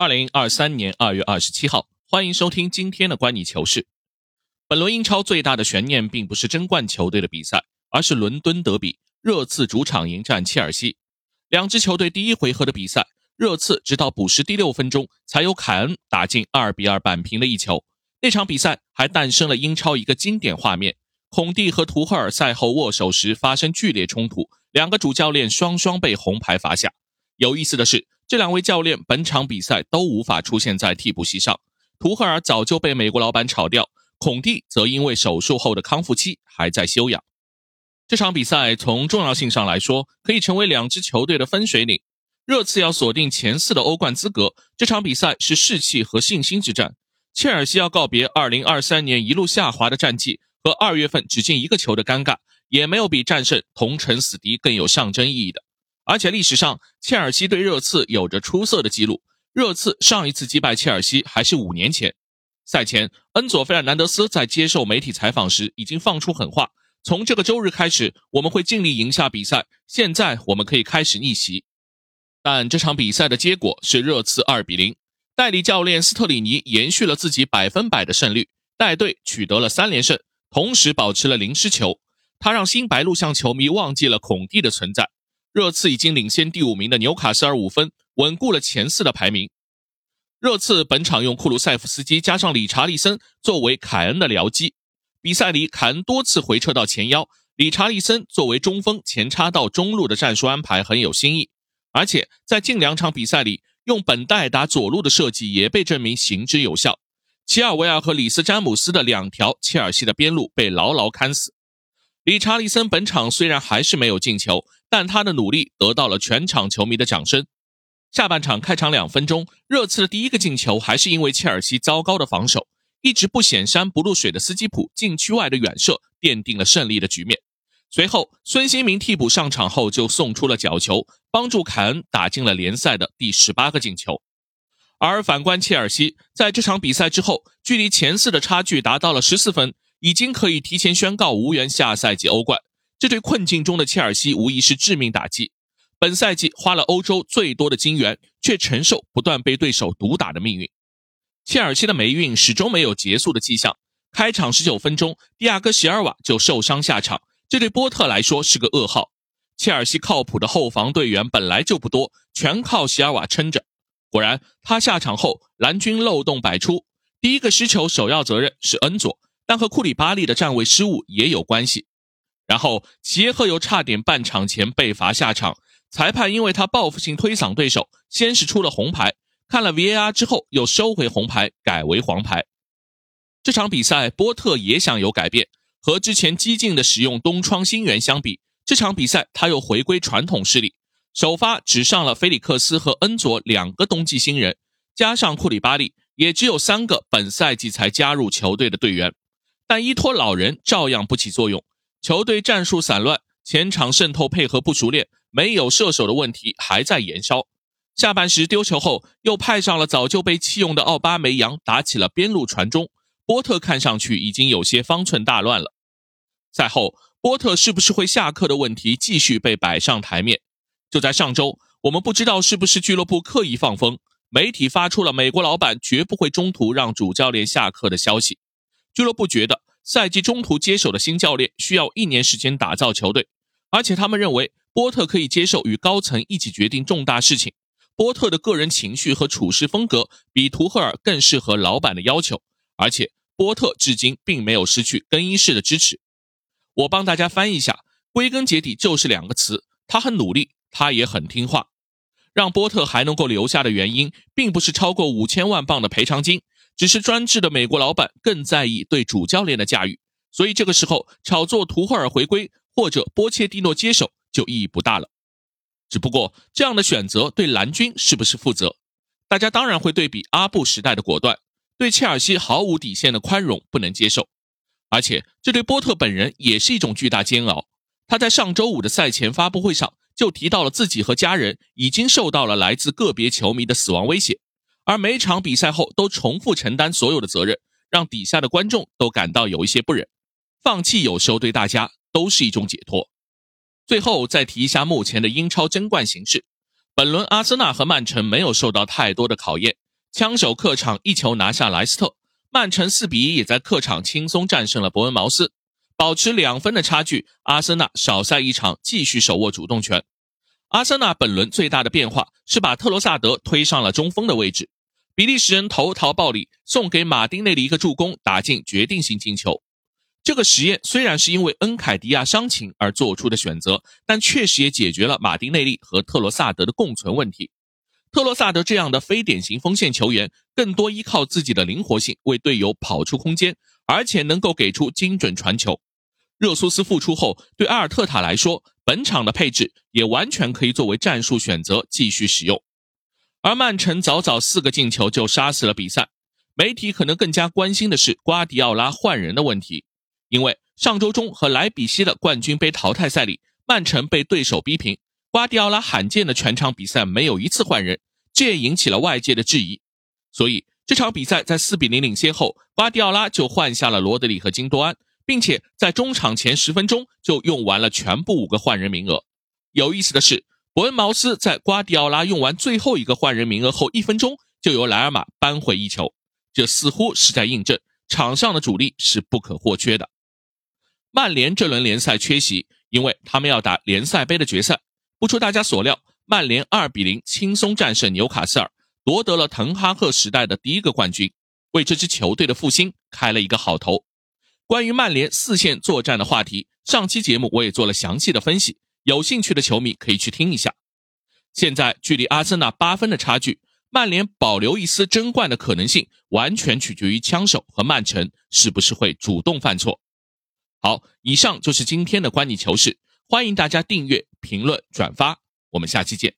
二零二三年二月二十七号，欢迎收听今天的观你球事。本轮英超最大的悬念并不是争冠球队的比赛，而是伦敦德比，热刺主场迎战切尔西。两支球队第一回合的比赛，热刺直到补时第六分钟才由凯恩打进二比二扳平的一球。那场比赛还诞生了英超一个经典画面：孔蒂和图赫尔赛后握手时发生剧烈冲突，两个主教练双双被红牌罚下。有意思的是。这两位教练本场比赛都无法出现在替补席上，图赫尔早就被美国老板炒掉，孔蒂则因为手术后的康复期还在休养。这场比赛从重要性上来说，可以成为两支球队的分水岭。热刺要锁定前四的欧冠资格，这场比赛是士气和信心之战；切尔西要告别2023年一路下滑的战绩和二月份只进一个球的尴尬，也没有比战胜同城死敌更有象征意义的。而且历史上，切尔西对热刺有着出色的记录。热刺上一次击败切尔西还是五年前。赛前，恩佐·费尔南德斯在接受媒体采访时已经放出狠话：从这个周日开始，我们会尽力赢下比赛。现在我们可以开始逆袭。但这场比赛的结果是热刺二比零。代理教练斯特里尼延续了自己百分百的胜率，带队取得了三连胜，同时保持了零失球。他让新白鹿巷球迷忘记了孔蒂的存在。热刺已经领先第五名的纽卡斯尔五分，稳固了前四的排名。热刺本场用库鲁塞夫斯基加上理查利森作为凯恩的僚机，比赛里凯恩多次回撤到前腰，理查利森作为中锋前插到中路的战术安排很有新意。而且在近两场比赛里，用本代打左路的设计也被证明行之有效。齐尔维尔和里斯詹姆斯的两条切尔西的边路被牢牢看死。理查利森本场虽然还是没有进球。但他的努力得到了全场球迷的掌声。下半场开场两分钟，热刺的第一个进球还是因为切尔西糟糕的防守，一直不显山不露水的斯基普禁区外的远射奠定了胜利的局面。随后，孙兴民替补上场后就送出了角球，帮助凯恩打进了联赛的第十八个进球。而反观切尔西，在这场比赛之后，距离前四的差距达到了十四分，已经可以提前宣告无缘下赛季欧冠。这对困境中的切尔西无疑是致命打击。本赛季花了欧洲最多的金元，却承受不断被对手毒打的命运。切尔西的霉运始终没有结束的迹象。开场十九分钟，蒂亚戈·席尔瓦就受伤下场，这对波特来说是个噩耗。切尔西靠谱的后防队员本来就不多，全靠席尔瓦撑着。果然，他下场后，蓝军漏洞百出。第一个失球首要责任是恩佐，但和库里巴利的站位失误也有关系。然后，齐耶赫又差点半场前被罚下场，裁判因为他报复性推搡对手，先是出了红牌，看了 VAR 之后又收回红牌，改为黄牌。这场比赛，波特也想有改变，和之前激进的使用东窗新援相比，这场比赛他又回归传统势力，首发只上了菲利克斯和恩佐两个冬季新人，加上库里巴利，也只有三个本赛季才加入球队的队员，但依托老人照样不起作用。球队战术散乱，前场渗透配合不熟练，没有射手的问题还在延烧。下半时丢球后，又派上了早就被弃用的奥巴梅扬打起了边路传中。波特看上去已经有些方寸大乱了。赛后，波特是不是会下课的问题继续被摆上台面。就在上周，我们不知道是不是俱乐部刻意放风，媒体发出了美国老板绝不会中途让主教练下课的消息。俱乐部觉得。赛季中途接手的新教练需要一年时间打造球队，而且他们认为波特可以接受与高层一起决定重大事情。波特的个人情绪和处事风格比图赫尔更适合老板的要求，而且波特至今并没有失去更衣室的支持。我帮大家翻译一下，归根结底就是两个词：他很努力，他也很听话。让波特还能够留下的原因，并不是超过五千万镑的赔偿金。只是专制的美国老板更在意对主教练的驾驭，所以这个时候炒作图赫尔回归或者波切蒂诺接手就意义不大了。只不过这样的选择对蓝军是不是负责？大家当然会对比阿布时代的果断，对切尔西毫无底线的宽容不能接受，而且这对波特本人也是一种巨大煎熬。他在上周五的赛前发布会上就提到了自己和家人已经受到了来自个别球迷的死亡威胁。而每场比赛后都重复承担所有的责任，让底下的观众都感到有一些不忍。放弃有时候对大家都是一种解脱。最后再提一下目前的英超争冠形势，本轮阿森纳和曼城没有受到太多的考验，枪手客场一球拿下莱斯特，曼城四比一也在客场轻松战胜了伯恩茅斯，保持两分的差距。阿森纳少赛一场，继续手握主动权。阿森纳本轮最大的变化是把特罗萨德推上了中锋的位置，比利时人投桃报李，送给马丁内利一个助攻，打进决定性进球。这个实验虽然是因为恩凯迪亚伤情而做出的选择，但确实也解决了马丁内利和特罗萨德的共存问题。特罗萨德这样的非典型锋线球员，更多依靠自己的灵活性为队友跑出空间，而且能够给出精准传球。热苏斯复出后，对阿尔特塔来说，本场的配置也完全可以作为战术选择继续使用。而曼城早早四个进球就杀死了比赛，媒体可能更加关心的是瓜迪奥拉换人的问题。因为上周中和莱比锡的冠军杯淘汰赛里，曼城被对手逼平，瓜迪奥拉罕见的全场比赛没有一次换人，这也引起了外界的质疑。所以这场比赛在四比零领先后，瓜迪奥拉就换下了罗德里和金多安，并且在中场前十分钟就用完了全部五个换人名额。有意思的是，伯恩茅斯在瓜迪奥拉用完最后一个换人名额后一分钟，就由莱尔马扳回一球，这似乎是在印证场上的主力是不可或缺的。曼联这轮联赛缺席，因为他们要打联赛杯的决赛。不出大家所料，曼联二比零轻松战胜纽卡斯尔，夺得了滕哈赫时代的第一个冠军，为这支球队的复兴开了一个好头。关于曼联四线作战的话题，上期节目我也做了详细的分析，有兴趣的球迷可以去听一下。现在距离阿森纳八分的差距，曼联保留一丝争冠的可能性，完全取决于枪手和曼城是不是会主动犯错。好，以上就是今天的观你球事，欢迎大家订阅、评论、转发，我们下期见。